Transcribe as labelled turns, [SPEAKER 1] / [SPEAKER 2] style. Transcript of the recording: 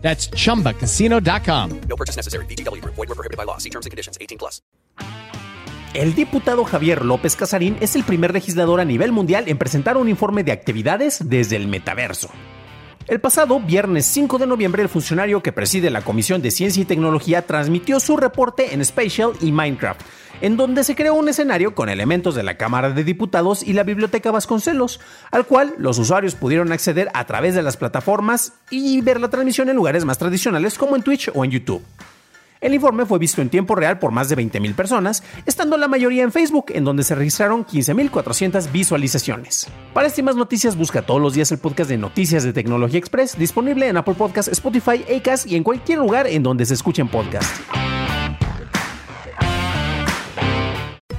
[SPEAKER 1] That's chumbacasino.com.
[SPEAKER 2] No purchase necessary. VGW Group. Void were prohibited by law. See terms and conditions. 18 plus.
[SPEAKER 3] El diputado Javier López Casarín es el primer legislador a nivel mundial en presentar un informe de actividades desde el metaverso. El pasado viernes 5 de noviembre, el funcionario que preside la Comisión de Ciencia y Tecnología transmitió su reporte en Spatial y Minecraft, en donde se creó un escenario con elementos de la Cámara de Diputados y la Biblioteca Vasconcelos, al cual los usuarios pudieron acceder a través de las plataformas y ver la transmisión en lugares más tradicionales como en Twitch o en YouTube. El informe fue visto en tiempo real por más de 20.000 personas, estando la mayoría en Facebook, en donde se registraron 15.400 visualizaciones. Para este más noticias, busca todos los días el podcast de Noticias de Tecnología Express, disponible en Apple Podcasts, Spotify, Acast y en cualquier lugar en donde se escuchen podcasts.